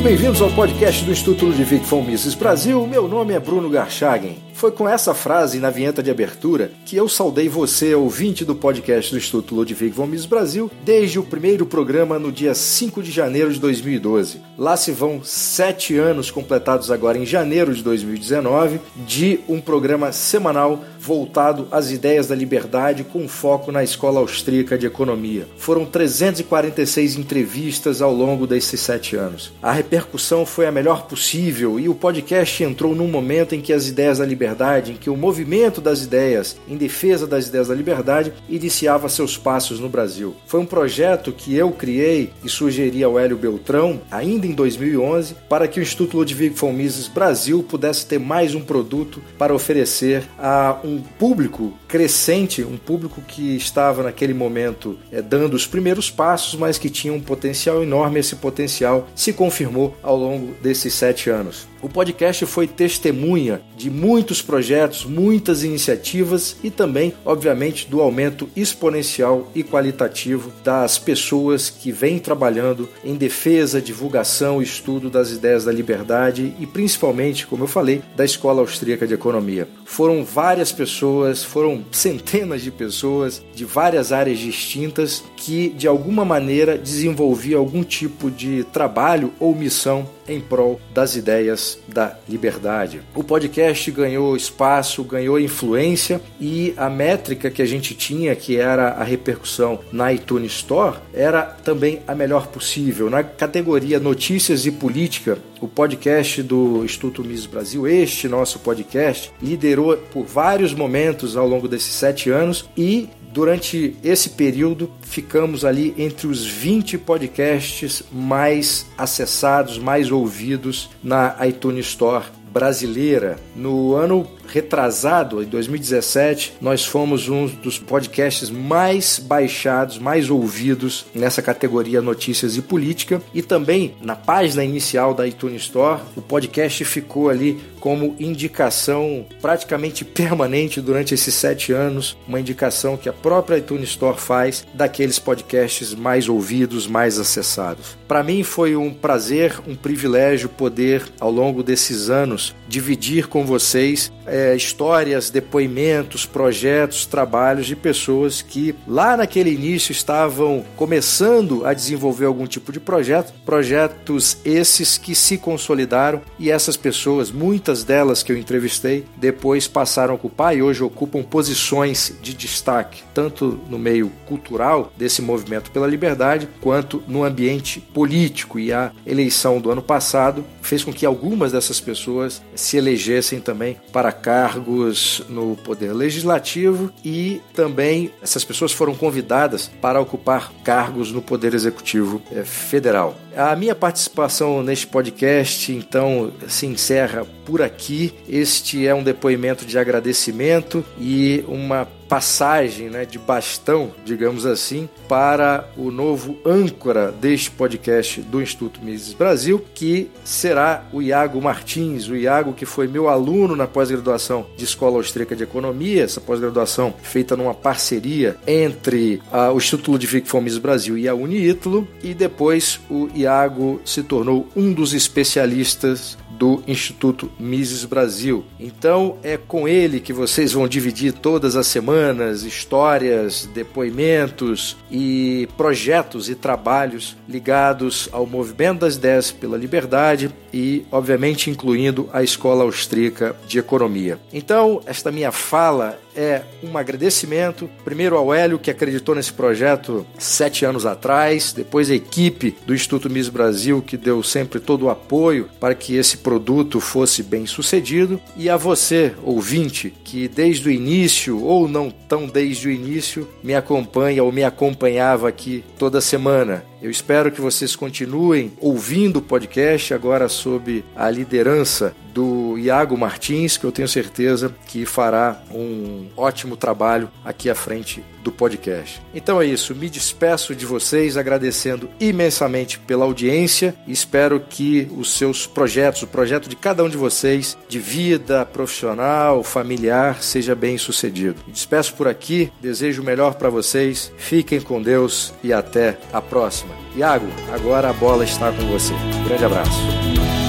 Muito bem-vindos ao podcast do Instituto Ludwig von Mises Brasil. Meu nome é Bruno Garchagen. Foi com essa frase na vinheta de abertura que eu saudei você, ouvinte do podcast do Instituto Ludwig von Mises Brasil, desde o primeiro programa no dia 5 de janeiro de 2012. Lá se vão sete anos completados agora em janeiro de 2019 de um programa semanal voltado às ideias da liberdade com foco na Escola Austríaca de Economia. Foram 346 entrevistas ao longo desses sete anos. A repercussão foi a melhor possível e o podcast entrou num momento em que as ideias da liberdade, em que o movimento das ideias em defesa das ideias da liberdade iniciava seus passos no Brasil. Foi um projeto que eu criei e sugeri ao Hélio Beltrão, ainda em 2011, para que o Instituto Ludwig von Mises Brasil pudesse ter mais um produto para oferecer a um público crescente, um público que estava naquele momento é, dando os primeiros passos, mas que tinha um potencial enorme. Esse potencial se confirmou ao longo desses sete anos. O podcast foi testemunha de muitos projetos, muitas iniciativas e também, obviamente, do aumento exponencial e qualitativo das pessoas que vêm trabalhando em defesa, divulgação e estudo das ideias da liberdade e principalmente, como eu falei, da Escola Austríaca de Economia. Foram várias pessoas, foram centenas de pessoas de várias áreas distintas que de alguma maneira desenvolviam algum tipo de trabalho ou missão em prol das ideias da liberdade. O podcast ganhou espaço, ganhou influência e a métrica que a gente tinha, que era a repercussão na iTunes Store, era também a melhor possível. Na categoria Notícias e Política, o podcast do Instituto Mises Brasil, este nosso podcast, liderou por vários momentos ao longo desses sete anos e Durante esse período, ficamos ali entre os 20 podcasts mais acessados, mais ouvidos na iTunes Store brasileira. No ano retrasado, em 2017, nós fomos um dos podcasts mais baixados, mais ouvidos nessa categoria Notícias e Política. E também na página inicial da iTunes Store, o podcast ficou ali como indicação praticamente permanente durante esses sete anos, uma indicação que a própria iTunes Store faz daqueles podcasts mais ouvidos, mais acessados. Para mim foi um prazer, um privilégio poder, ao longo desses anos, dividir com vocês é, histórias, depoimentos, projetos, trabalhos de pessoas que lá naquele início estavam começando a desenvolver algum tipo de projeto, projetos esses que se consolidaram e essas pessoas, muitas delas que eu entrevistei, depois passaram a ocupar e hoje ocupam posições de destaque, tanto no meio cultural desse movimento pela liberdade, quanto no ambiente político. E a eleição do ano passado fez com que algumas dessas pessoas se elegessem também para cargos no Poder Legislativo e também essas pessoas foram convidadas para ocupar cargos no Poder Executivo eh, Federal. A minha participação neste podcast, então, se encerra por aqui. Este é um depoimento de agradecimento e uma passagem né, de bastão, digamos assim, para o novo âncora deste podcast do Instituto Mises Brasil, que será o Iago Martins, o Iago que foi meu aluno na pós-graduação de Escola Austríaca de Economia, essa pós-graduação feita numa parceria entre uh, o Instituto Ludwig von Mises Brasil e a Uniítalo, e depois o Iago se tornou um dos especialistas do Instituto Mises Brasil. Então é com ele que vocês vão dividir todas as semanas histórias, depoimentos e projetos e trabalhos ligados ao movimento das ideias pela liberdade e, obviamente, incluindo a Escola Austríaca de Economia. Então, esta minha fala é um agradecimento, primeiro ao Hélio, que acreditou nesse projeto sete anos atrás, depois a equipe do Instituto Miss Brasil, que deu sempre todo o apoio para que esse produto fosse bem sucedido, e a você, ouvinte, que desde o início, ou não tão desde o início, me acompanha ou me acompanhava aqui toda semana. Eu espero que vocês continuem ouvindo o podcast agora sob a liderança do Iago Martins, que eu tenho certeza que fará um ótimo trabalho aqui à frente do podcast. Então é isso, me despeço de vocês agradecendo imensamente pela audiência e espero que os seus projetos, o projeto de cada um de vocês, de vida profissional, familiar, seja bem sucedido. Me despeço por aqui, desejo o melhor para vocês, fiquem com Deus e até a próxima. Iago, agora a bola está com você. Um grande abraço.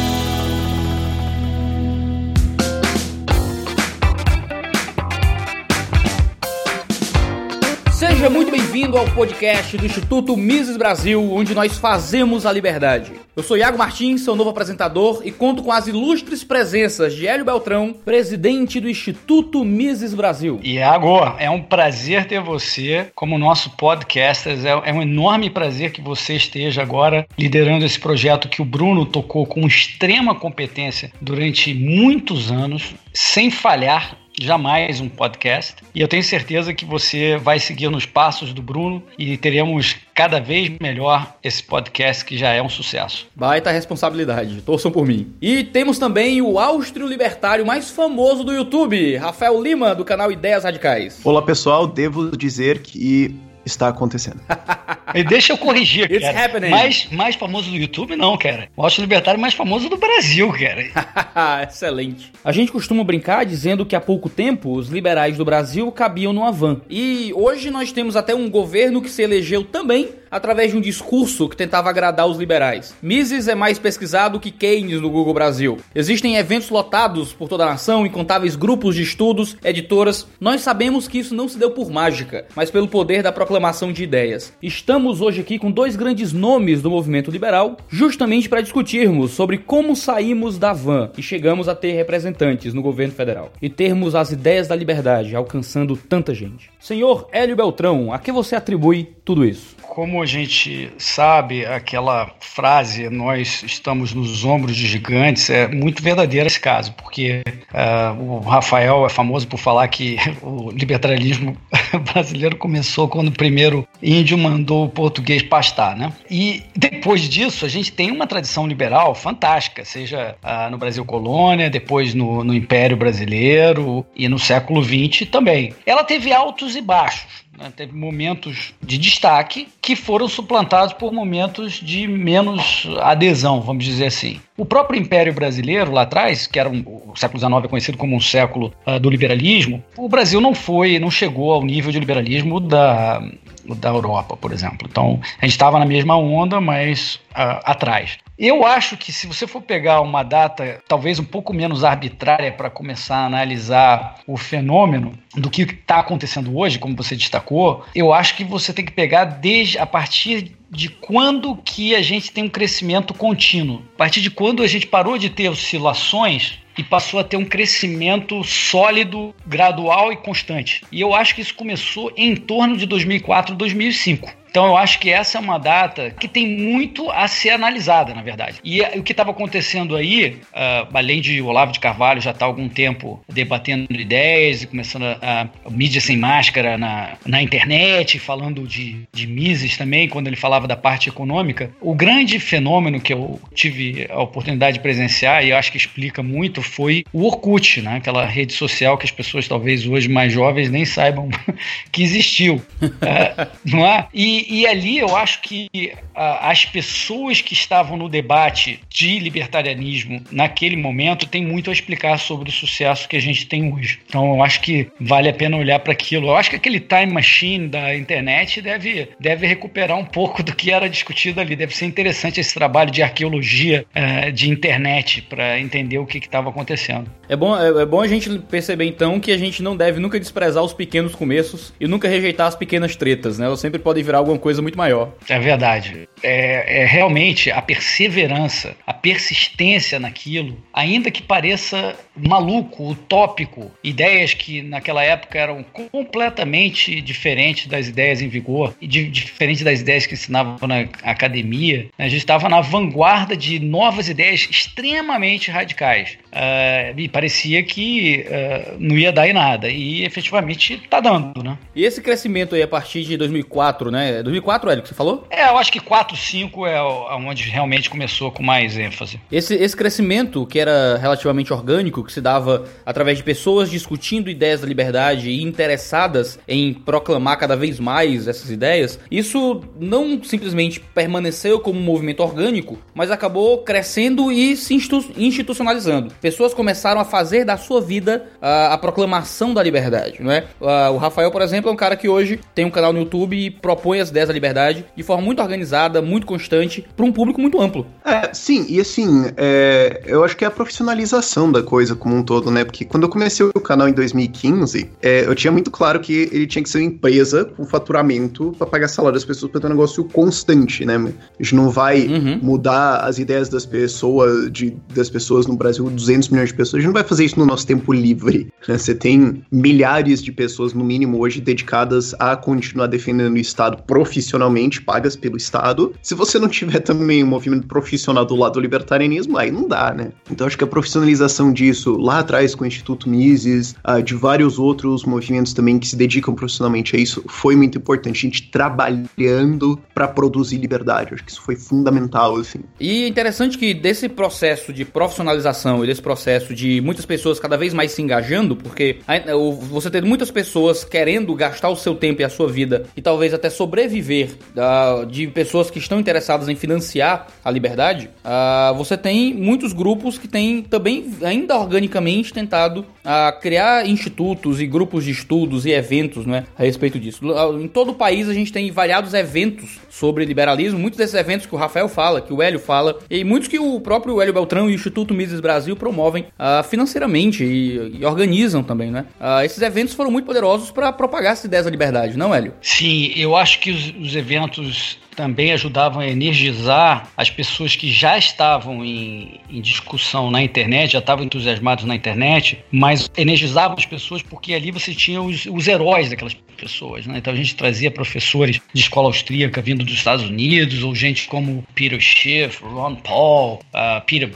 Seja muito bem-vindo ao podcast do Instituto Mises Brasil, onde nós fazemos a liberdade. Eu sou Iago Martins, seu novo apresentador, e conto com as ilustres presenças de Hélio Beltrão, presidente do Instituto Mises Brasil. Iago, é um prazer ter você como nosso podcaster. É, é um enorme prazer que você esteja agora liderando esse projeto que o Bruno tocou com extrema competência durante muitos anos, sem falhar jamais um podcast. E eu tenho certeza que você vai seguir nos passos do Bruno e teremos cada vez melhor esse podcast que já é um sucesso. Baita responsabilidade, torçam por mim. E temos também o áustrio libertário mais famoso do YouTube, Rafael Lima, do canal Ideias Radicais. Olá pessoal, devo dizer que está acontecendo. e deixa eu corrigir, It's cara. Happening. Mais, mais famoso do YouTube, não, cara. O Austro Libertário mais famoso do Brasil, cara. Excelente. A gente costuma brincar dizendo que há pouco tempo os liberais do Brasil cabiam numa van. E hoje nós temos até um governo que se elegeu também através de um discurso que tentava agradar os liberais. Mises é mais pesquisado que Keynes no Google Brasil. Existem eventos lotados por toda a nação, incontáveis grupos de estudos, editoras. Nós sabemos que isso não se deu por mágica, mas pelo poder da proclamação de ideias. Estamos hoje aqui com dois grandes nomes do movimento liberal, justamente para discutirmos sobre como saímos da van e chegamos a ter representantes no governo federal e termos as ideias da liberdade alcançando tanta gente. Senhor Hélio Beltrão, a que você atribui tudo isso? como a gente sabe, aquela frase, nós estamos nos ombros de gigantes, é muito verdadeira esse caso, porque uh, o Rafael é famoso por falar que o libertarianismo brasileiro começou quando o primeiro índio mandou o português pastar, né? E depois disso, a gente tem uma tradição liberal fantástica, seja uh, no Brasil colônia, depois no, no Império Brasileiro e no século XX também. Ela teve altos e baixos. Né? Teve momentos de destaque que foram suplantados por momentos de menos adesão, vamos dizer assim. O próprio Império Brasileiro, lá atrás, que era um, o século XIX é conhecido como um século uh, do liberalismo, o Brasil não foi, não chegou ao nível de liberalismo da, da Europa, por exemplo. Então, a gente estava na mesma onda, mas uh, atrás. Eu acho que se você for pegar uma data talvez um pouco menos arbitrária para começar a analisar o fenômeno do que está acontecendo hoje, como você destacou, eu acho que você tem que pegar desde a partir de quando que a gente tem um crescimento contínuo. A partir de quando a gente parou de ter oscilações e passou a ter um crescimento sólido, gradual e constante. E eu acho que isso começou em torno de 2004, 2005. Então eu acho que essa é uma data que tem muito a ser analisada, na verdade. E o que estava acontecendo aí, uh, além de Olavo de Carvalho já está há algum tempo debatendo ideias e começando a, a, mídia sem máscara na, na internet, falando de, de Mises também, quando ele falava da parte econômica, o grande fenômeno que eu tive a oportunidade de presenciar, e eu acho que explica muito, foi o Orkut, né? aquela rede social que as pessoas talvez hoje mais jovens nem saibam que existiu. uh, não é? E, e, ali eu acho que as pessoas que estavam no debate de libertarianismo naquele momento têm muito a explicar sobre o sucesso que a gente tem hoje. Então eu acho que vale a pena olhar para aquilo. Eu acho que aquele time machine da internet deve, deve recuperar um pouco do que era discutido ali. Deve ser interessante esse trabalho de arqueologia uh, de internet para entender o que estava acontecendo. É bom, é, é bom a gente perceber então que a gente não deve nunca desprezar os pequenos começos e nunca rejeitar as pequenas tretas, né? Elas sempre podem virar algo alguma coisa muito maior. É verdade. É, é realmente a perseverança, a persistência naquilo, ainda que pareça maluco, utópico, ideias que naquela época eram completamente diferentes das ideias em vigor e de, diferentes das ideias que ensinavam na academia. A gente estava na vanguarda de novas ideias extremamente radicais. Uh, e parecia que uh, não ia dar em nada. E efetivamente está dando, né? E esse crescimento aí a partir de 2004, né? É 2004, Hélio, que você falou? É, eu acho que 4, 5 é onde realmente começou com mais ênfase. Esse, esse crescimento, que era relativamente orgânico, que se dava através de pessoas discutindo ideias da liberdade e interessadas em proclamar cada vez mais essas ideias, isso não simplesmente permaneceu como um movimento orgânico, mas acabou crescendo e se institucionalizando. Pessoas começaram a fazer da sua vida a, a proclamação da liberdade, não é? O Rafael, por exemplo, é um cara que hoje tem um canal no YouTube e propõe as ideias da liberdade de forma muito organizada, muito constante, para um público muito amplo. É, sim, e assim, é, eu acho que é a profissionalização da coisa como um todo, né? Porque quando eu comecei o canal em 2015, é, eu tinha muito claro que ele tinha que ser uma empresa com faturamento para pagar salário das pessoas para ter um negócio constante, né? A gente não vai uhum. mudar as ideias das pessoas, de, das pessoas no Brasil, 200 milhões de pessoas, a gente não vai fazer isso no nosso tempo livre. Né? Você tem milhares de pessoas, no mínimo, hoje dedicadas a continuar defendendo o Estado profissionalmente, pagas pelo Estado. Se você não tiver também um movimento profissional do lado do libertarianismo, aí não dá, né? Então acho que a profissionalização disso lá atrás com o Instituto Mises, uh, de vários outros movimentos também que se dedicam profissionalmente a isso, foi muito importante. A gente trabalhando para produzir liberdade. Acho que isso foi fundamental, assim. E interessante que desse processo de profissionalização e desse processo de muitas pessoas cada vez mais se engajando, porque você tem muitas pessoas querendo gastar o seu tempo e a sua vida e talvez até sobreviver uh, de pessoas que estão interessadas em financiar a liberdade, uh, você tem muitos grupos que têm também, ainda organicamente, tentado uh, criar institutos e grupos de estudos e eventos né, a respeito disso. Em todo o país a gente tem variados eventos sobre liberalismo, muitos desses eventos que o Rafael fala, que o Hélio fala, e muitos que o próprio Hélio Beltrão e o Instituto Mises Brasil promovem financeiramente e, e, organizam também, né? esses eventos foram muito poderosos para propagar essa ideia da liberdade, não, Hélio? Sim, eu acho que os, os eventos também ajudavam a energizar as pessoas que já estavam em, em, discussão na internet, já estavam entusiasmados na internet, mas energizavam as pessoas porque ali você tinha os, os heróis daquelas pessoas. Né? Então a gente trazia professores de escola austríaca vindo dos Estados Unidos, ou gente como Peter Schiff, Ron Paul, uh, Peter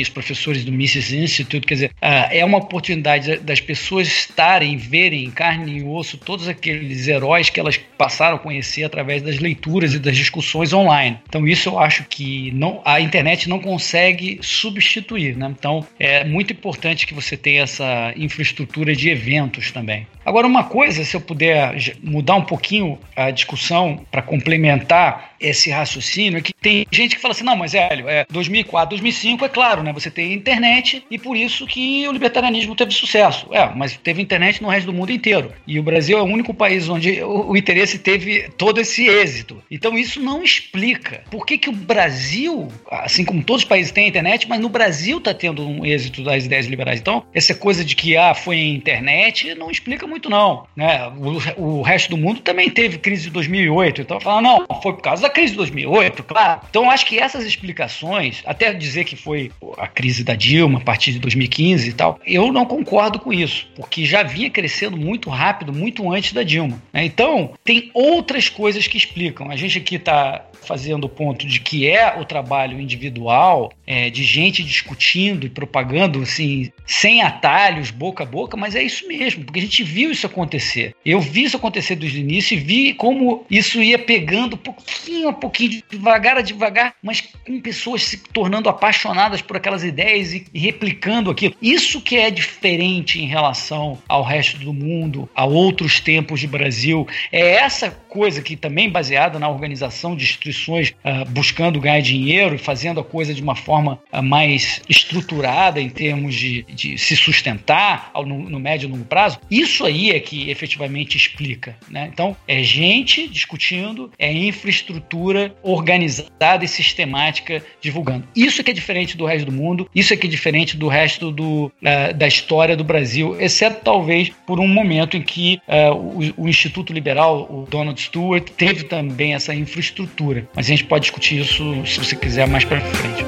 os professores do Mises Institute. Quer dizer, uh, é uma oportunidade das pessoas estarem, verem em carne e osso todos aqueles heróis que elas passaram a conhecer através das leituras e das discussões online. Então isso eu acho que não, a internet não consegue substituir. Né? Então é muito importante que você tenha essa infraestrutura de eventos também. Agora, uma coisa, se eu puder mudar um pouquinho a discussão para complementar esse raciocínio, é que tem gente que fala assim, não, mas Hélio, é 2004, 2005, é claro, né? Você tem internet e por isso que o libertarianismo teve sucesso. É, mas teve internet no resto do mundo inteiro. E o Brasil é o único país onde o, o interesse teve todo esse êxito. Então isso não explica por que, que o Brasil, assim como todos os países têm internet, mas no Brasil está tendo um êxito das ideias liberais. Então, essa coisa de que ah, foi a internet não explica muito não. Né? O, o resto do mundo também teve crise de 2008. Então, falar não, foi por causa da crise de 2008, claro. Então, acho que essas explicações, até dizer que foi a crise da Dilma a partir de 2015 e tal, eu não concordo com isso, porque já vinha crescendo muito rápido, muito antes da Dilma. Né? Então, tem outras coisas que explicam. A gente aqui está fazendo o ponto de que é o trabalho individual, é, de gente discutindo e propagando assim, sem atalhos, boca a boca, mas é isso mesmo, porque a gente viu isso acontecer. Eu vi isso acontecer desde o início e vi como isso ia pegando pouquinho a pouquinho, devagar a devagar, mas com pessoas se tornando apaixonadas por aquelas ideias e, replicando aquilo. Isso que é diferente em relação ao resto do mundo, a outros tempos de Brasil. É essa coisa que também baseada na organização de instituições uh, buscando ganhar dinheiro e fazendo a coisa de uma forma uh, mais estruturada em termos de, de se sustentar ao, no, no, médio e longo prazo, isso aí é que efetivamente explica. Né? Então, é gente discutindo, é infraestrutura organizada e sistemática divulgando. Isso é que é diferente do resto do mundo, isso é que é diferente do resto do, uh, da história do Brasil, exceto talvez por um momento em que o, o Instituto Liberal, o Donald Stewart, teve também essa infraestrutura. Mas a gente pode discutir isso se você quiser mais para frente.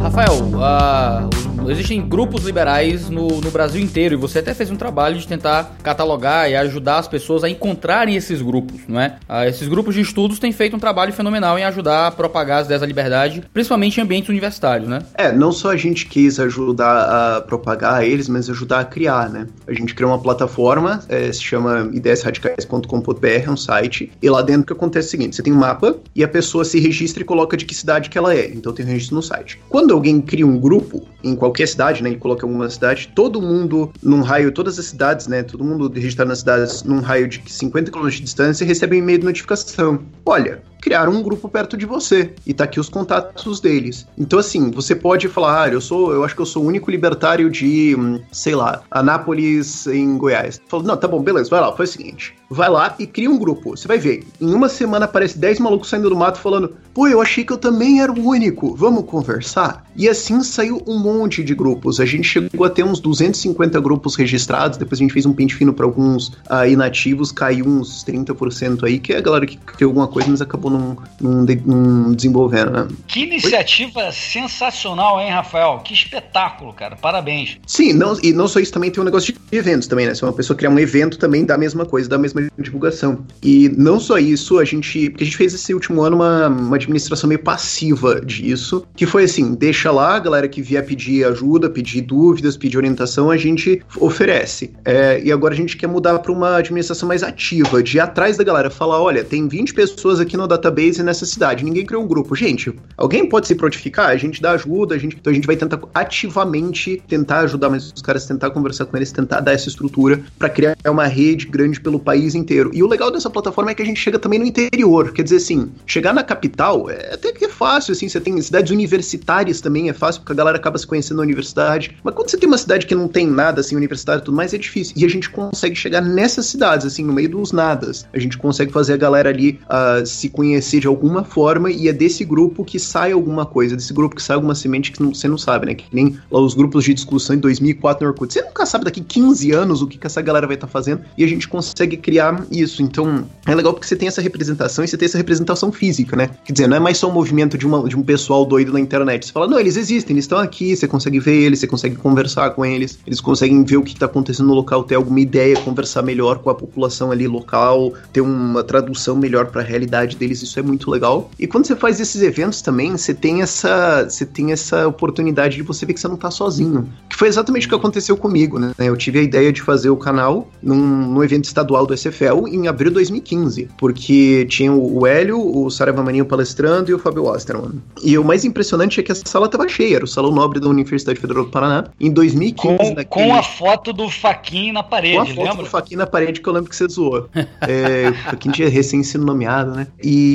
Rafael, uh, existem grupos liberais no, no Brasil inteiro e você até fez um trabalho de tentar catalogar e ajudar as pessoas a encontrarem esses grupos, não é? Ah, esses grupos de estudos têm feito um trabalho fenomenal em ajudar a propagar as ideias da liberdade, principalmente em ambientes universitários, né? É, não só a gente quis ajudar a propagar eles, mas ajudar a criar, né? A gente criou uma plataforma, é, se chama ideiasradicais.com.br, é um site, e lá dentro o que acontece é o seguinte, você tem um mapa e a pessoa se registra e coloca de que cidade que ela é, então tem um registro no site. Quando alguém cria um grupo, em qualquer cidade, né, ele coloca alguma cidade, todo mundo num raio, todas as cidades, né, todo mundo registrado nas cidades num raio de 50 km de distância recebe um e-mail de notificação. Olha, criaram um grupo perto de você e tá aqui os contatos deles. Então assim, você pode falar, ah, eu sou, eu acho que eu sou o único libertário de, hum, sei lá, Anápolis em Goiás. Falou, não, tá bom, beleza, vai lá, faz o seguinte, vai lá e cria um grupo. Você vai ver, em uma semana aparece 10 malucos saindo do mato falando, pô, eu achei que eu também era o único, vamos conversar? E assim saiu um monte de grupos. A gente chegou a ter uns 250 grupos registrados, depois a gente fez um pente fino para alguns uh, inativos, caiu uns 30% aí, que é a galera que criou alguma coisa, mas acabou não, não, não desenvolvendo, né? Que iniciativa Oi? sensacional, hein, Rafael? Que espetáculo, cara. Parabéns. Sim, não, e não só isso, também tem um negócio de eventos também, né? Se uma pessoa criar um evento também dá a mesma coisa, dá a mesma divulgação. E não só isso, a gente. Porque a gente fez esse último ano uma, uma administração meio passiva disso, que foi assim: deixa lá, a galera que vier pedir ajuda, pedir dúvidas, pedir orientação, a gente oferece. É, e agora a gente quer mudar para uma administração mais ativa, de ir atrás da galera, falar: olha, tem 20 pessoas aqui no database nessa cidade, ninguém criou um grupo. Gente, alguém pode se prontificar? A gente dá ajuda, a gente, então a gente vai tentar ativamente tentar ajudar mais os caras, tentar conversar com eles, tentar dar essa estrutura para criar uma rede grande pelo país inteiro. E o legal dessa plataforma é que a gente chega também no interior, quer dizer assim, chegar na capital é até que é fácil, assim, você tem cidades universitárias também, é fácil porque a galera acaba se conhecendo na universidade. Mas quando você tem uma cidade que não tem nada, assim, universitário e tudo mais, é difícil. E a gente consegue chegar nessas cidades, assim, no meio dos nadas. A gente consegue fazer a galera ali uh, se conhecer de alguma forma e é desse grupo que sai alguma coisa, desse grupo que sai alguma semente que não, você não sabe, né? Que nem lá os grupos de discussão em 2004 no Orkut. Você nunca sabe daqui 15 anos o que, que essa galera vai estar tá fazendo e a gente consegue criar isso. Então é legal porque você tem essa representação e você tem essa representação física, né? Quer dizer, não é mais só um movimento de, uma, de um pessoal doido na internet. Você fala, não, eles existem, eles estão aqui, você consegue ver eles, você consegue conversar com eles, eles conseguem ver o que está acontecendo no local, ter alguma ideia, conversar melhor com a população ali local, ter uma tradução melhor para a realidade deles. Isso é muito legal. E quando você faz esses eventos também, você tem essa, você tem essa oportunidade de você ver que você não está sozinho. Que foi exatamente o que aconteceu comigo, né? Eu tive a ideia de fazer o canal num, num evento estadual do SFL em abril de 2015, porque tinha o Hélio, o Saraiva Maninho palestrando e o Fábio Osterman. E o mais impressionante é que a sala estava cheia, era o Salão Nobre da Universidade Federal do Paraná, em 2015. Com, naquele... com a foto do Faquin na parede, Com a foto lembra? do Faquin na parede que eu lembro que você zoou. é, o Faquin tinha recém sido nomeado, né? E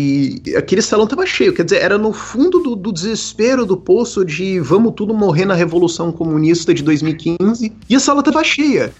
aquele salão estava cheio, quer dizer, era no fundo do, do desespero do poço de vamos tudo morrer na Revolução Comunista de 2015, e a sala estava cheia.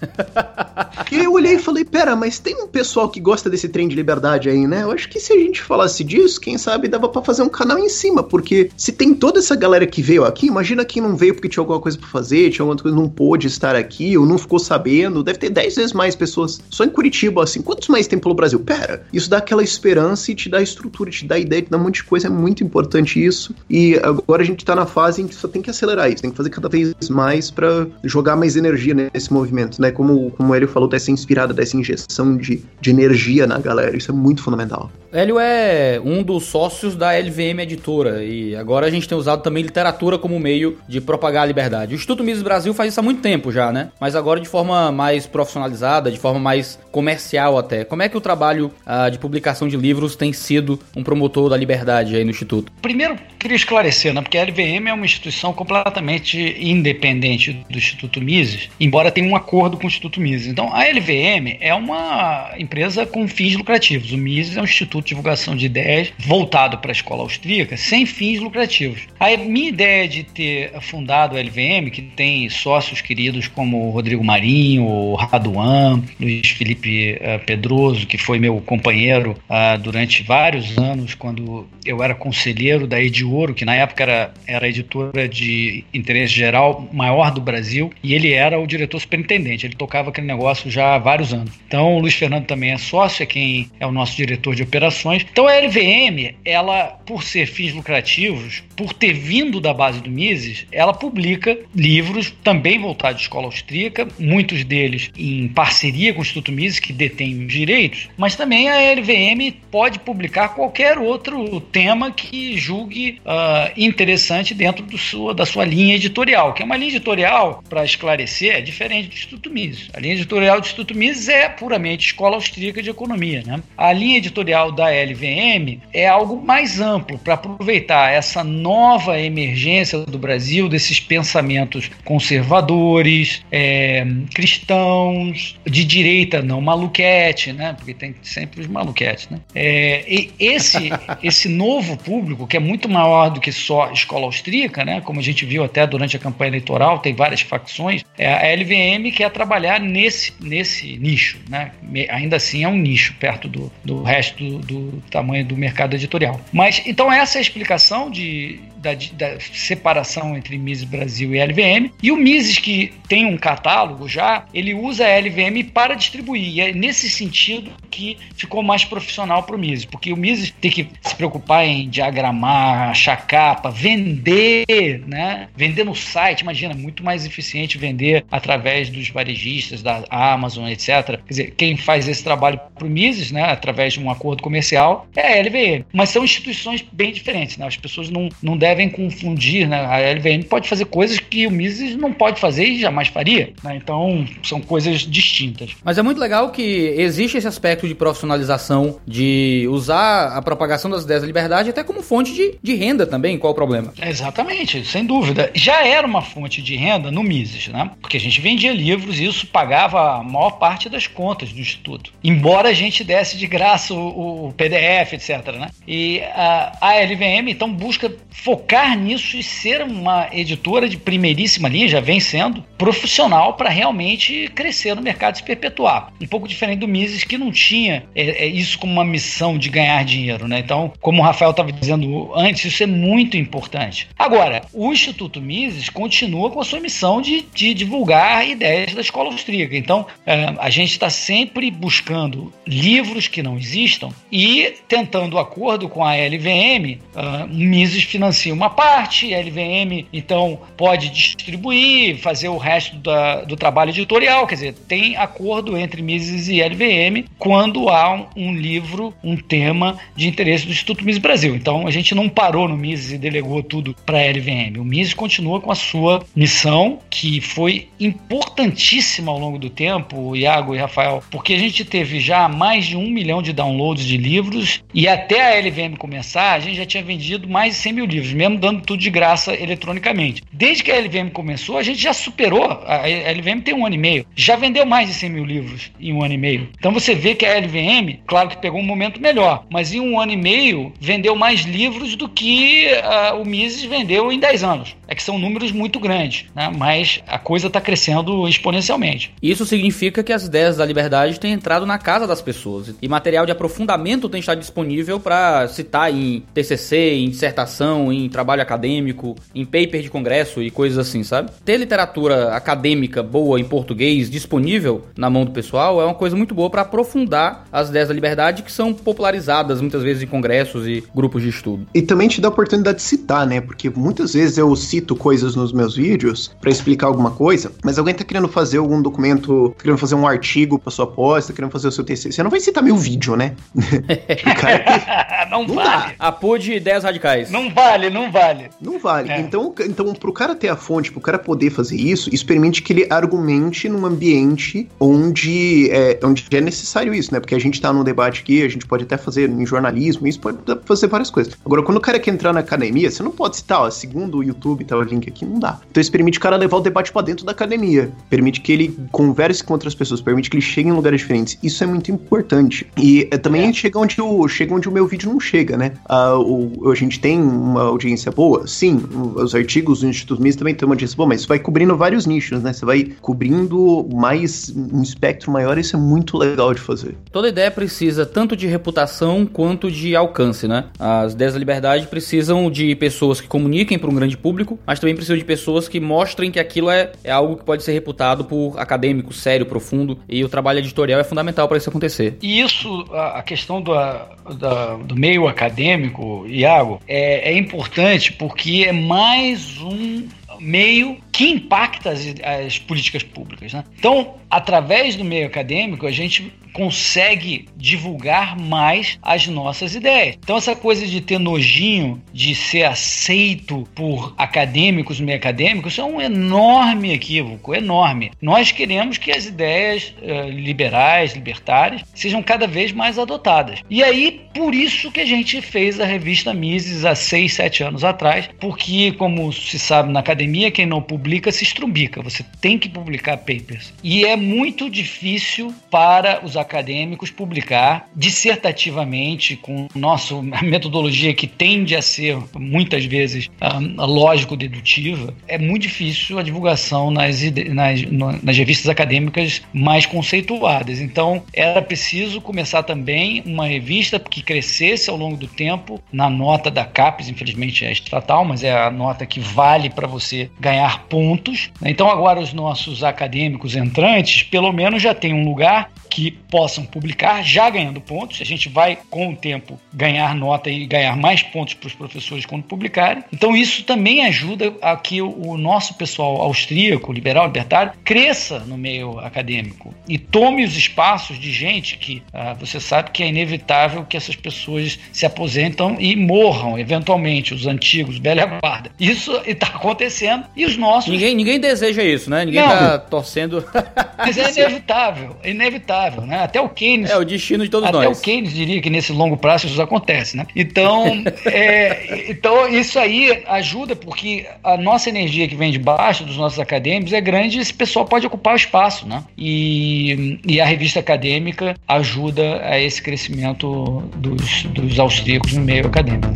e eu olhei e falei, pera, mas tem um pessoal que gosta desse trem de liberdade aí, né? Eu acho que se a gente falasse disso, quem sabe dava para fazer um canal em cima, porque se tem toda essa galera que veio aqui, imagina quem não veio porque tinha alguma coisa para fazer, tinha alguma coisa não pôde estar aqui, ou não ficou sabendo, deve ter 10 vezes mais pessoas só em Curitiba, assim, quantos mais tem pelo Brasil? Pera, isso dá aquela esperança e te dá estrutura, te dá ideia, te dá um monte de coisa, é muito importante isso, e agora a gente tá na fase em que só tem que acelerar isso, tem que fazer cada vez mais para jogar mais energia nesse movimento, né, como, como ele falou, dessa inspirada, dessa injeção de, de energia na galera, isso é muito fundamental. Hélio é um dos sócios da LVM Editora e agora a gente tem usado também literatura como meio de propagar a liberdade. O Instituto Mises Brasil faz isso há muito tempo já, né? Mas agora de forma mais profissionalizada, de forma mais comercial até. Como é que o trabalho uh, de publicação de livros tem sido um promotor da liberdade aí no Instituto? Primeiro, queria esclarecer, né? Porque a LVM é uma instituição completamente independente do Instituto Mises, embora tenha um acordo com o Instituto Mises. Então, a LVM é uma empresa com fins lucrativos. O Mises é um instituto de divulgação de ideias voltado para a escola austríaca, sem fins lucrativos. A minha ideia de ter fundado a LVM, que tem sócios queridos como o Rodrigo Marinho, o Raduan, Luiz Felipe uh, Pedroso, que foi meu companheiro uh, durante vários vários anos, quando eu era conselheiro da Ediouro, que na época era, era editora de interesse geral maior do Brasil, e ele era o diretor superintendente. Ele tocava aquele negócio já há vários anos. Então, o Luiz Fernando também é sócio, é quem é o nosso diretor de operações. Então, a LVM, ela, por ser fins lucrativos, por ter vindo da base do Mises, ela publica livros também voltados à escola austríaca, muitos deles em parceria com o Instituto Mises, que detém os direitos, mas também a LVM pode publicar qualquer outro tema que julgue uh, interessante dentro do sua, da sua linha editorial, que é uma linha editorial, para esclarecer, é diferente do Instituto Mises. A linha editorial do Instituto Mises é puramente escola austríaca de economia. Né? A linha editorial da LVM é algo mais amplo para aproveitar essa nova emergência do Brasil, desses pensamentos conservadores, é, cristãos, de direita, não maluquete, né? porque tem sempre os maluquetes. Né? É, e esse, esse novo público, que é muito maior do que só escola austríaca, né? como a gente viu até durante a campanha eleitoral, tem várias facções, é, a LVM quer trabalhar nesse, nesse nicho. Né? Ainda assim é um nicho perto do, do resto do, do tamanho do mercado editorial. Mas então essa é a explicação de, da, da, separação entre Mises Brasil e LVM. E o Mises, que tem um catálogo já, ele usa a LVM para distribuir. E é nesse sentido que ficou mais profissional para o Mises, porque o Mises tem que se preocupar em diagramar, achar capa, vender, né? Vender no site, imagina, muito mais eficiente vender através dos varejistas, da Amazon, etc. Quer dizer, quem faz esse trabalho para o Mises, né, através de um acordo comercial, é a LVM. Mas são instituições bem diferentes, né? As pessoas não, não devem confundir, né? A LVM pode fazer coisas que o Mises não pode fazer e jamais faria, né? Então, são coisas distintas. Mas é muito legal que existe esse aspecto de profissionalização, de usar a propagação das ideias da liberdade até como fonte de, de renda também, qual o problema? Exatamente, sem dúvida. Já era uma fonte de renda no Mises, né? Porque a gente vendia livros e isso pagava a maior parte das contas do Instituto. Embora a gente desse de graça o, o PDF, etc, né? E a, a LVM, então, busca focar nisso e ser uma editora de primeiríssima linha, já vem sendo, profissional para realmente crescer no mercado e se perpetuar. Um pouco diferente do Mises, que não tinha é, é isso como uma missão de ganhar dinheiro. Né? Então, como o Rafael estava dizendo antes, isso é muito importante. Agora, o Instituto Mises continua com a sua missão de, de divulgar ideias da escola austríaca. Então, é, a gente está sempre buscando livros que não existam e tentando acordo com a LVM, uh, Mises financia uma parte, a LVM então pode distribuir, fazer o resto da, do trabalho editorial, quer dizer, tem acordo entre Mises e LVM quando há um, um, livro, um tema de interesse do Instituto Mises Brasil. Então a gente não parou no Mises e delegou tudo para a LVM. O Mises continua com a sua missão, que foi importantíssima ao longo do tempo, Iago e Rafael, porque a gente teve já mais de um milhão de downloads de livros e até a LVM começar, a gente já tinha vendido mais de 100 mil livros mesmo dando tudo de graça eletronicamente. Desde que a LVM começou, a gente já superou. A LVM tem um ano e meio, já vendeu mais de 100 mil livros em um ano e meio. Então você vê que a LVM, claro que pegou um momento melhor, mas em um ano e meio vendeu mais livros do que uh, o Mises vendeu em 10 anos. É que são números muito grandes, né? mas a coisa está crescendo exponencialmente. Isso significa que as ideias da liberdade têm entrado na casa das pessoas e material de aprofundamento tem estado disponível para citar em TCC, em dissertação, em trabalho acadêmico, em paper de congresso e coisas assim, sabe? Ter literatura acadêmica boa em português disponível na mão do pessoal é uma coisa muito boa para aprofundar as ideias da liberdade que são popularizadas muitas vezes em congressos e grupos de estudo. E também te dá a oportunidade de citar, né? Porque muitas vezes eu cito coisas nos meus vídeos para explicar alguma coisa, mas alguém tá querendo fazer algum documento, tá querendo fazer um artigo para sua pós, tá querendo fazer o seu TCC. Você não vai citar meu vídeo, né? cara, não, não, vale. Dá. Apoio de ideias radicais. Não vale, não vale. Não vale. É. Então, então, pro cara ter a fonte, pro cara poder fazer isso, experimente que ele argumente num ambiente onde é, onde é necessário isso, né? Porque a gente tá num debate aqui, a gente pode até fazer em jornalismo, isso pode fazer várias coisas. Agora, quando o cara quer entrar na academia, você não pode citar, ó, segundo o YouTube, tá o link aqui, não dá. Então, isso permite o cara levar o debate para dentro da academia, permite que ele converse com outras pessoas, permite que ele chegue em lugares diferentes. Isso é muito importante. E é, também é. chega onde o chega onde o meu vídeo não chega, né? Uh, o, a gente tem uma audiência boa. Sim, os artigos do Instituto Mises também tem uma audiência boa, mas você vai cobrindo vários nichos, né? Você vai cobrindo mais um espectro maior, isso é muito legal de fazer. Toda ideia precisa tanto de reputação quanto de alcance, né? As ideias da liberdade precisam de pessoas que comuniquem para um grande público, mas também precisam de pessoas que mostrem que aquilo é, é algo que pode ser reputado por acadêmico, sério, profundo, e o trabalho editorial é fundamental para isso acontecer. E isso, a, questão do, da, do meio acadêmico, Iago, é, é importante porque é mais um meio que impacta as, as políticas públicas. Né? Então, através do meio acadêmico, a gente consegue divulgar mais as nossas ideias. Então, essa coisa de ter nojinho, de ser aceito por acadêmicos no meio acadêmico, isso é um enorme equívoco, enorme. Nós queremos que as ideias uh, liberais, libertárias, sejam cada vez mais adotadas. E aí, por isso que a gente fez a revista Mises há seis, sete anos atrás, porque, como se sabe na academia, quem não publica se estrubica. Você tem que publicar papers. E é muito difícil para os acadêmicos publicar dissertativamente com nossa metodologia que tende a ser muitas vezes um, lógico-dedutiva, é muito difícil a divulgação nas, nas, nas revistas acadêmicas mais conceituadas. Então, era preciso começar também uma revista que crescesse ao longo do tempo na nota da CAPES, infelizmente é estatal, mas é a nota que vale para você ganhar pontos. Então, agora os nossos acadêmicos entrantes, pelo menos já têm um lugar que possam publicar, já ganhando pontos. A gente vai, com o tempo, ganhar nota e ganhar mais pontos para os professores quando publicarem. Então, isso também ajuda a que o nosso pessoal austríaco, liberal, libertário, cresça no meio acadêmico e tome os espaços de gente que ah, você sabe que é inevitável que essas pessoas se aposentam e morram, eventualmente, os antigos, velha guarda. Isso está acontecendo e os nossos. Ninguém, ninguém deseja isso, né? Ninguém está torcendo. Mas é inevitável, é inevitável né? Até o Keynes. É o destino de todos até nós. Até o Keynes diria que nesse longo prazo isso acontece, né? Então, é, então isso aí ajuda porque a nossa energia que vem de baixo dos nossos acadêmicos é grande e esse pessoal pode ocupar o espaço, né? E, e a revista acadêmica ajuda a esse crescimento dos, dos austríacos no meio acadêmico.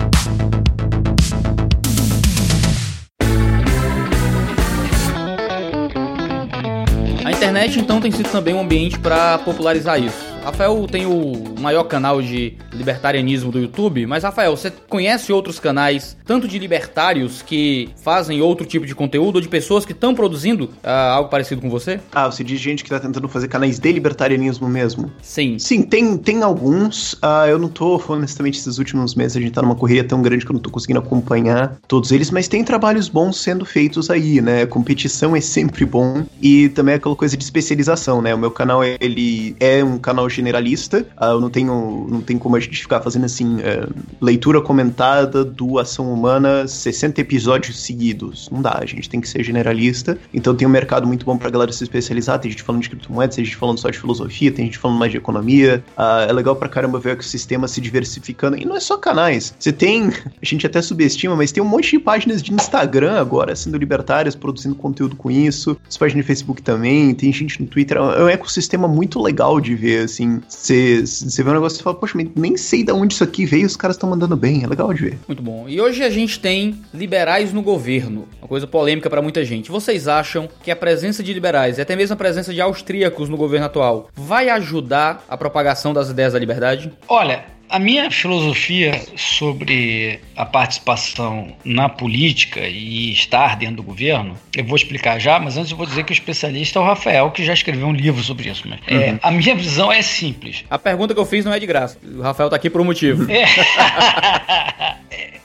Internet então tem sido também um ambiente para popularizar isso. Rafael tem o maior canal de libertarianismo do YouTube, mas Rafael, você conhece outros canais, tanto de libertários que fazem outro tipo de conteúdo, ou de pessoas que estão produzindo uh, algo parecido com você? Ah, você diz gente que tá tentando fazer canais de libertarianismo mesmo? Sim. Sim, tem, tem alguns. Uh, eu não tô, honestamente, esses últimos meses a gente tá numa correria tão grande que eu não tô conseguindo acompanhar todos eles, mas tem trabalhos bons sendo feitos aí, né? Competição é sempre bom e também é aquela coisa de especialização, né? O meu canal, ele é um canal generalista. Uh, eu não tenho, não tem como a gente ficar fazendo assim, uh, leitura comentada do Ação Humana 60 episódios seguidos. Não dá, a gente tem que ser generalista. Então tem um mercado muito bom pra galera se especializar. Tem gente falando de criptomoedas, tem gente falando só de filosofia, tem gente falando mais de economia. Uh, é legal pra caramba ver o ecossistema se diversificando. E não é só canais. Você tem, a gente até subestima, mas tem um monte de páginas de Instagram agora sendo libertárias, produzindo conteúdo com isso. As páginas de Facebook também, tem gente no Twitter. É um ecossistema muito legal de ver, assim. Você vê um negócio e fala, poxa, nem sei de onde isso aqui veio, os caras estão mandando bem, é legal de ver. Muito bom. E hoje a gente tem liberais no governo, uma coisa polêmica para muita gente. Vocês acham que a presença de liberais e até mesmo a presença de austríacos no governo atual vai ajudar a propagação das ideias da liberdade? Olha, a minha filosofia sobre a participação na política e estar dentro do governo, eu vou explicar já, mas antes eu vou dizer que o especialista é o Rafael, que já escreveu um livro sobre isso. Mas, é, uhum. é, a minha visão é simples. A pergunta que eu fiz não é de graça. O Rafael tá aqui por um motivo. É,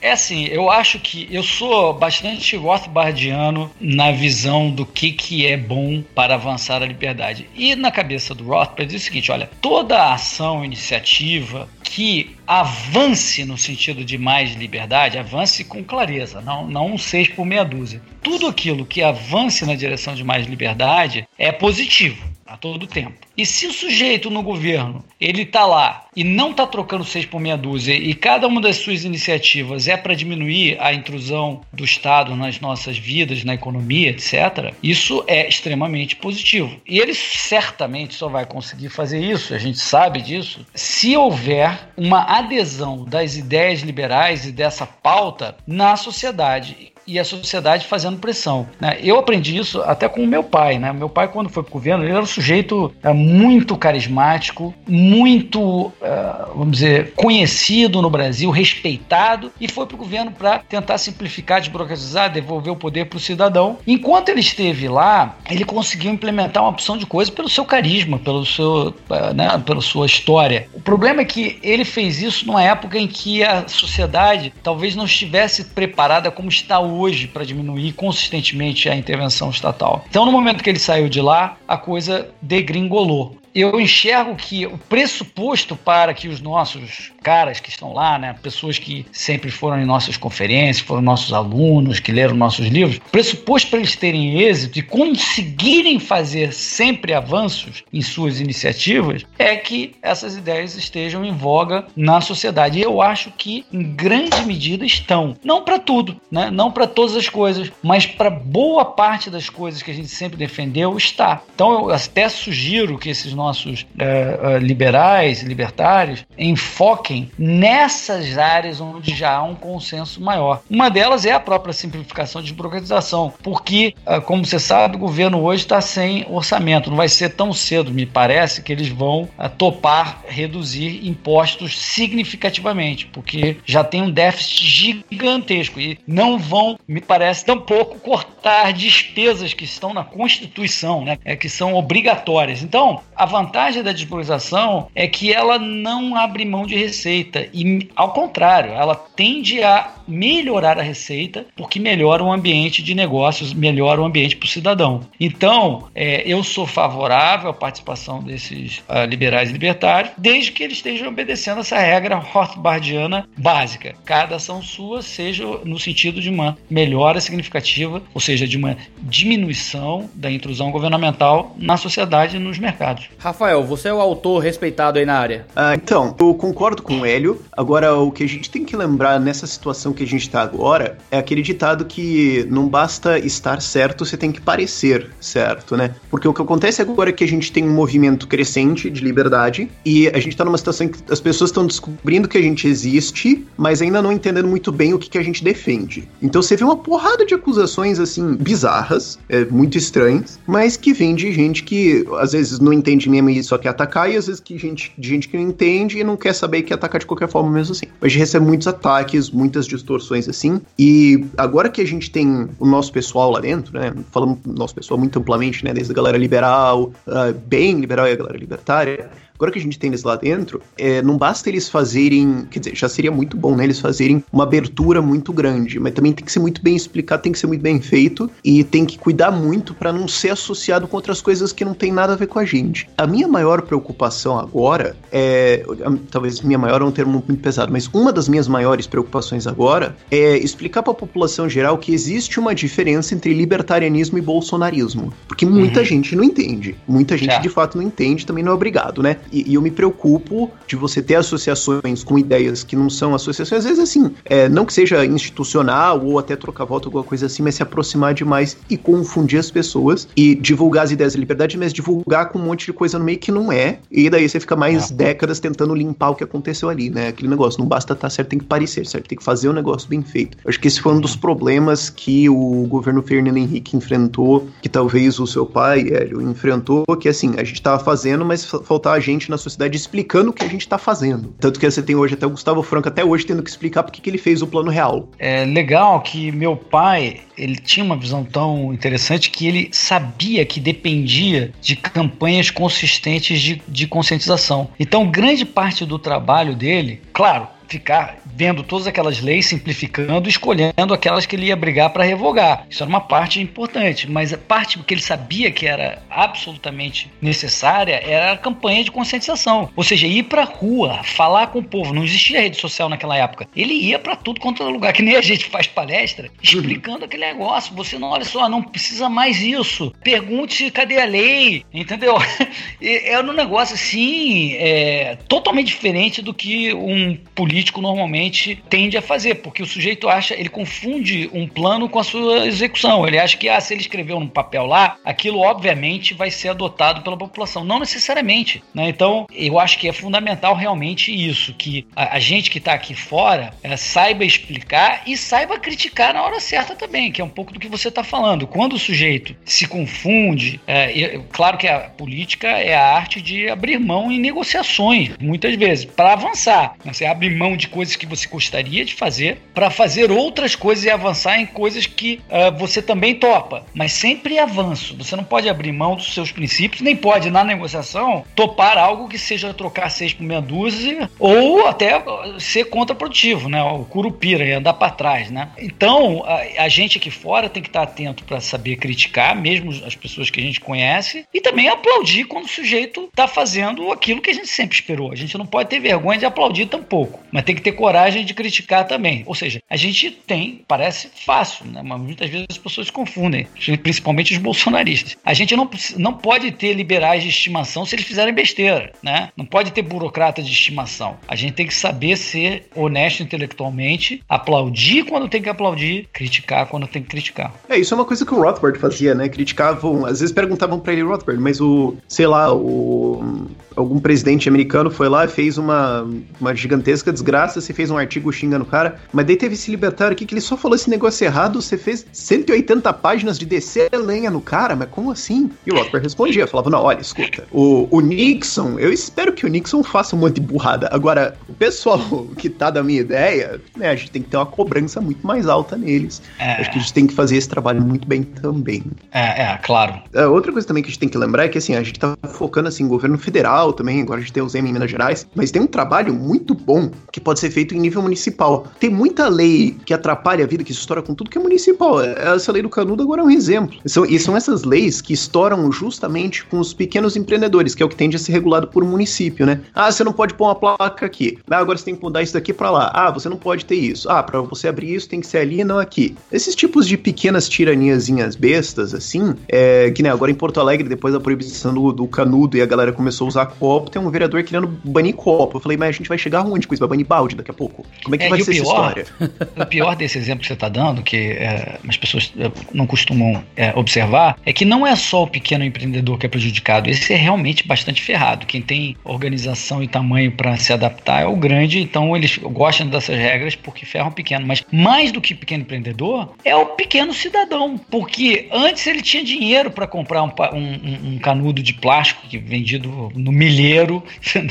é assim, eu acho que eu sou bastante Rothbardiano na visão do que, que é bom para avançar a liberdade. E na cabeça do Rothbard diz o seguinte: olha, toda ação, iniciativa que avance no sentido de mais liberdade, avance com clareza, não, não um seis por meia dúzia. Tudo aquilo que avance na direção de mais liberdade é positivo a todo tempo. E se o sujeito no governo ele está lá e não está trocando seis por meia dúzia e cada uma das suas iniciativas é para diminuir a intrusão do Estado nas nossas vidas, na economia, etc., isso é extremamente positivo. E ele certamente só vai conseguir fazer isso, a gente sabe disso, se houver uma adesão das ideias liberais e dessa pauta na sociedade e a sociedade fazendo pressão. Né? Eu aprendi isso até com o meu pai. Né? Meu pai, quando foi para o governo, ele era um sujeito é, muito carismático, muito, é, vamos dizer, conhecido no Brasil, respeitado, e foi para o governo para tentar simplificar, desburocratizar, devolver o poder para o cidadão. Enquanto ele esteve lá, ele conseguiu implementar uma opção de coisa pelo seu carisma, pelo seu, é, né, pela sua história. O problema é que ele fez isso numa época em que a sociedade talvez não estivesse preparada como está hoje para diminuir consistentemente a intervenção estatal. Então, no momento que ele saiu de lá, a coisa degringolou eu enxergo que o pressuposto para que os nossos caras que estão lá, né, pessoas que sempre foram em nossas conferências, foram nossos alunos, que leram nossos livros, pressuposto para eles terem êxito e conseguirem fazer sempre avanços em suas iniciativas é que essas ideias estejam em voga na sociedade. E eu acho que em grande medida estão, não para tudo, né, não para todas as coisas, mas para boa parte das coisas que a gente sempre defendeu está. Então eu até sugiro que esses nossos nossos é, liberais, libertários, enfoquem nessas áreas onde já há um consenso maior. Uma delas é a própria simplificação e desburocratização, porque, é, como você sabe, o governo hoje está sem orçamento. Não vai ser tão cedo, me parece, que eles vão topar reduzir impostos significativamente, porque já tem um déficit gigantesco e não vão, me parece, tampouco cortar despesas que estão na Constituição, né, que são obrigatórias. Então, a vantagem da despolitização é que ela não abre mão de receita. E, ao contrário, ela tende a melhorar a receita porque melhora o ambiente de negócios, melhora o ambiente para o cidadão. Então, é, eu sou favorável à participação desses uh, liberais e libertários, desde que eles estejam obedecendo essa regra Rothbardiana básica. Cada ação sua seja no sentido de uma melhora significativa, ou seja, de uma diminuição da intrusão governamental na sociedade e nos mercados. Rafael, você é o autor respeitado aí na área. Ah, então, eu concordo com o Hélio. Agora, o que a gente tem que lembrar nessa situação que a gente está agora é aquele ditado que não basta estar certo, você tem que parecer certo, né? Porque o que acontece agora é que a gente tem um movimento crescente de liberdade e a gente está numa situação em que as pessoas estão descobrindo que a gente existe, mas ainda não entendendo muito bem o que, que a gente defende. Então você vê uma porrada de acusações, assim, bizarras, é, muito estranhas, mas que vem de gente que às vezes não entende mesmo e só quer atacar, e às vezes que gente, de gente que não entende e não quer saber que atacar de qualquer forma mesmo assim. A gente recebe muitos ataques, muitas distorções assim, e agora que a gente tem o nosso pessoal lá dentro, né, falando nosso pessoal muito amplamente, né, desde a galera liberal, uh, bem liberal e a galera libertária, Agora que a gente tem eles lá dentro, é, não basta eles fazerem. Quer dizer, já seria muito bom, né? Eles fazerem uma abertura muito grande, mas também tem que ser muito bem explicado, tem que ser muito bem feito e tem que cuidar muito para não ser associado com outras coisas que não tem nada a ver com a gente. A minha maior preocupação agora é. Talvez minha maior é um termo muito pesado, mas uma das minhas maiores preocupações agora é explicar para a população geral que existe uma diferença entre libertarianismo e bolsonarismo. Porque muita uhum. gente não entende. Muita gente é. de fato não entende, também não é obrigado, né? E, e, eu me preocupo de você ter associações com ideias que não são associações, às vezes assim, é, não que seja institucional ou até trocar voto, alguma coisa assim, mas se aproximar demais e confundir as pessoas e divulgar as ideias de liberdade, mas divulgar com um monte de coisa no meio que não é, e daí você fica mais é. décadas tentando limpar o que aconteceu ali, né? Aquele negócio, não basta estar tá certo, tem que parecer certo, tem que fazer o um negócio bem feito. Acho que esse foi um dos problemas que o governo Fernando Henrique enfrentou, que talvez o seu pai, Hélio, enfrentou, que assim, a gente tava fazendo, mas faltava gente gente na sociedade explicando o que a gente está fazendo. Tanto que você tem hoje até o Gustavo Franco até hoje tendo que explicar porque que ele fez o plano real. É legal que meu pai, ele tinha uma visão tão interessante que ele sabia que dependia de campanhas consistentes de, de conscientização. Então, grande parte do trabalho dele, claro, ficar vendo todas aquelas leis, simplificando, escolhendo aquelas que ele ia brigar para revogar. Isso era uma parte importante, mas a parte que ele sabia que era absolutamente necessária era a campanha de conscientização. Ou seja, ir para rua, falar com o povo. Não existia rede social naquela época. Ele ia para tudo quanto era lugar, que nem a gente faz palestra, explicando uhum. aquele negócio. Você não olha só, não precisa mais isso. Pergunte cadê a lei, entendeu? Era um negócio assim, é, totalmente diferente do que um político político normalmente tende a fazer, porque o sujeito acha, ele confunde um plano com a sua execução. Ele acha que, ah, se ele escreveu num papel lá, aquilo obviamente vai ser adotado pela população. Não necessariamente. Né? Então, eu acho que é fundamental realmente isso, que a, a gente que está aqui fora é, saiba explicar e saiba criticar na hora certa também, que é um pouco do que você está falando. Quando o sujeito se confunde, é, claro que a política é a arte de abrir mão em negociações, muitas vezes, para avançar. Você abre mão de coisas que você gostaria de fazer para fazer outras coisas e avançar em coisas que uh, você também topa. Mas sempre avanço. Você não pode abrir mão dos seus princípios, nem pode, na negociação, topar algo que seja trocar seis por meia dúzia ou até ser contraprodutivo, né? O curupira andar para trás, né? Então, a, a, gente aqui fora tem que estar atento para saber criticar, mesmo as pessoas que a gente conhece, e também aplaudir quando o sujeito está fazendo aquilo que a gente sempre esperou. A gente não pode ter vergonha de aplaudir tampouco, mas tem que ter coragem de criticar também. Ou seja, a gente tem, parece fácil, né? Mas muitas vezes as pessoas confundem, principalmente os bolsonaristas. A gente não, não pode ter liberais de estimação se eles fizerem besteira, né? Não pode ter burocrata de estimação. A gente tem que saber ser honesto intelectualmente, aplaudir quando tem que aplaudir, criticar quando tem que criticar. É, isso é uma coisa que o Rothbard fazia, né? Criticavam, às vezes perguntavam para ele, Rothbard, mas o, sei lá, o algum presidente americano foi lá e fez uma, uma gigantesca desgraça, você fez um artigo xingando o cara, mas daí teve esse libertário aqui que ele só falou esse negócio errado, você fez 180 páginas de descer lenha no cara, mas como assim? E o Rothbard respondia, falava, não, olha, escuta, o, o Nixon, eu espero que o Nixon faça um monte de burrada, agora, o pessoal que tá da minha ideia, né, a gente tem que ter uma cobrança muito mais alta neles, é. acho que a gente tem que fazer esse trabalho muito bem também. É, é, claro. É, outra coisa também que a gente tem que lembrar é que, assim, a gente tá focando, assim, governo federal, também, agora a gente tem o ZEM em Minas Gerais, mas tem um trabalho muito bom que pode ser feito em nível municipal. Tem muita lei que atrapalha a vida, que estoura com tudo que é municipal. Essa lei do Canudo agora é um exemplo. E são, essas leis que estouram justamente com os pequenos empreendedores, que é o que tende a ser regulado por município, né? Ah, você não pode pôr uma placa aqui. Ah, agora você tem que mudar isso daqui para lá. Ah, você não pode ter isso. Ah, para você abrir isso tem que ser ali e não aqui. Esses tipos de pequenas tiraniazinhas bestas, assim, é, que né, agora em Porto Alegre, depois da proibição do, do canudo e a galera começou a usar copo, tem um vereador querendo banir copo. Eu falei, mas a gente vai chegar onde com isso? Vai banir balde daqui a pouco? Como é que é, vai ser pior, essa história? O pior desse exemplo que você está dando, que é, as pessoas é, não costumam é, observar, é que não é só o pequeno empreendedor que é prejudicado. Esse é realmente bastante ferrado. Quem tem organização e tamanho para se adaptar é o grande, então eles gostam dessas regras porque ferram o pequeno. Mas mais do que pequeno empreendedor, é o pequeno cidadão. Porque antes ele tinha dinheiro para comprar um, um, um canudo de plástico que vendido no milheiro?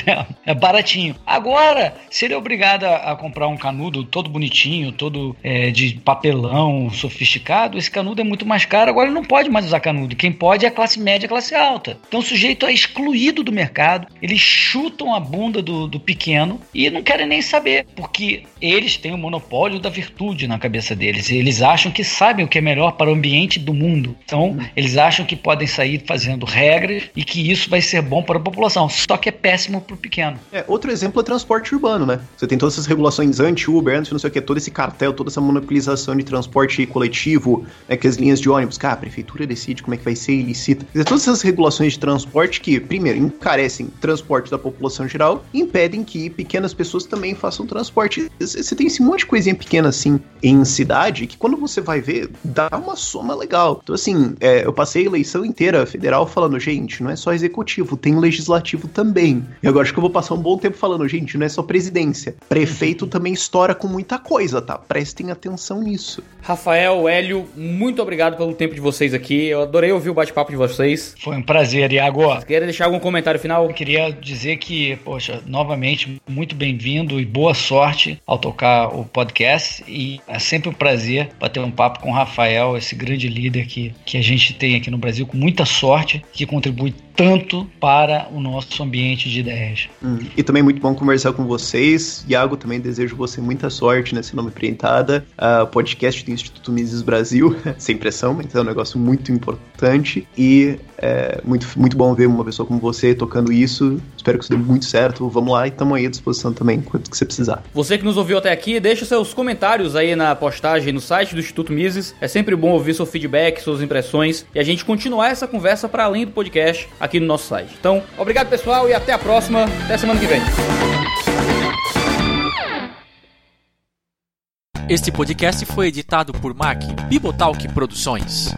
É baratinho. Agora, se ele é obrigado a, comprar um canudo todo bonitinho, todo é, de papelão, sofisticado, esse canudo é muito mais caro. Agora ele não pode mais usar canudo. Quem pode é a classe média, a classe alta. Então o sujeito é excluído do mercado, eles chutam a bunda do, do pequeno e não querem nem saber, porque eles têm o monopólio da virtude na cabeça deles. Eles acham que sabem o que é melhor para o ambiente do mundo. Então, eles acham que podem sair fazendo regras e que isso vai ser bom para a população só que é péssimo pro pequeno. É, outro exemplo é transporte urbano, né? Você tem todas essas regulações anti-Uber, anti não sei o que, todo esse cartel, toda essa monopolização de transporte coletivo, né, que as linhas de ônibus, cara, a prefeitura decide como é que vai ser ilicita. Todas essas regulações de transporte que, primeiro, encarecem transporte da população geral impedem que pequenas pessoas também façam transporte. Você tem esse monte de coisinha pequena assim em cidade que quando você vai ver, dá uma soma legal. Então, assim, é, eu passei a eleição inteira federal falando, gente, não é só executivo, tem legislativo também. E agora acho que eu vou passar um bom tempo falando, gente, não é só presidência. Prefeito também estoura com muita coisa, tá? Prestem atenção nisso. Rafael, Hélio, muito obrigado pelo tempo de vocês aqui. Eu adorei ouvir o bate-papo de vocês. Foi um prazer, Iago. Quer deixar algum comentário final? Eu queria dizer que, poxa, novamente, muito bem-vindo e boa sorte ao tocar o podcast. E é sempre um prazer bater um papo com o Rafael, esse grande líder que, que a gente tem aqui no Brasil, com muita sorte, que contribui tanto para o nosso ambiente de ideias. Hum, e também muito bom conversar com vocês. Iago, também desejo você muita sorte nesse nome printada. Uh, podcast do Instituto Mises Brasil, sem pressão, mas é um negócio muito importante. E é muito, muito bom ver uma pessoa como você tocando isso. Espero que isso dê muito certo. Vamos lá e estamos aí à disposição também, quanto que você precisar. Você que nos ouviu até aqui, deixa seus comentários aí na postagem no site do Instituto Mises. É sempre bom ouvir seu feedback, suas impressões e a gente continuar essa conversa para além do podcast aqui no nosso site. Então, obrigado pessoal e até a próxima. Até semana que vem. Este podcast foi editado por Mac Bibotalk Produções.